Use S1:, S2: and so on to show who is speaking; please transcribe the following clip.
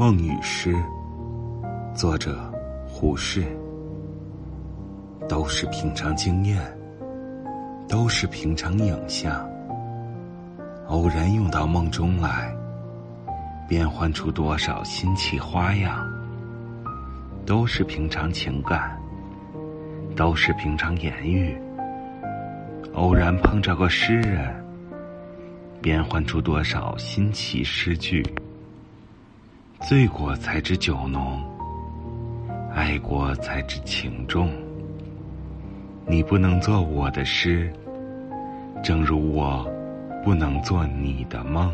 S1: 梦与诗，作者胡适。都是平常经验，都是平常影像，偶然用到梦中来，变换出多少新奇花样。都是平常情感，都是平常言语，偶然碰着个诗人，变换出多少新奇诗句。醉过才知酒浓，爱过才知情重。你不能做我的诗，正如我不能做你的梦。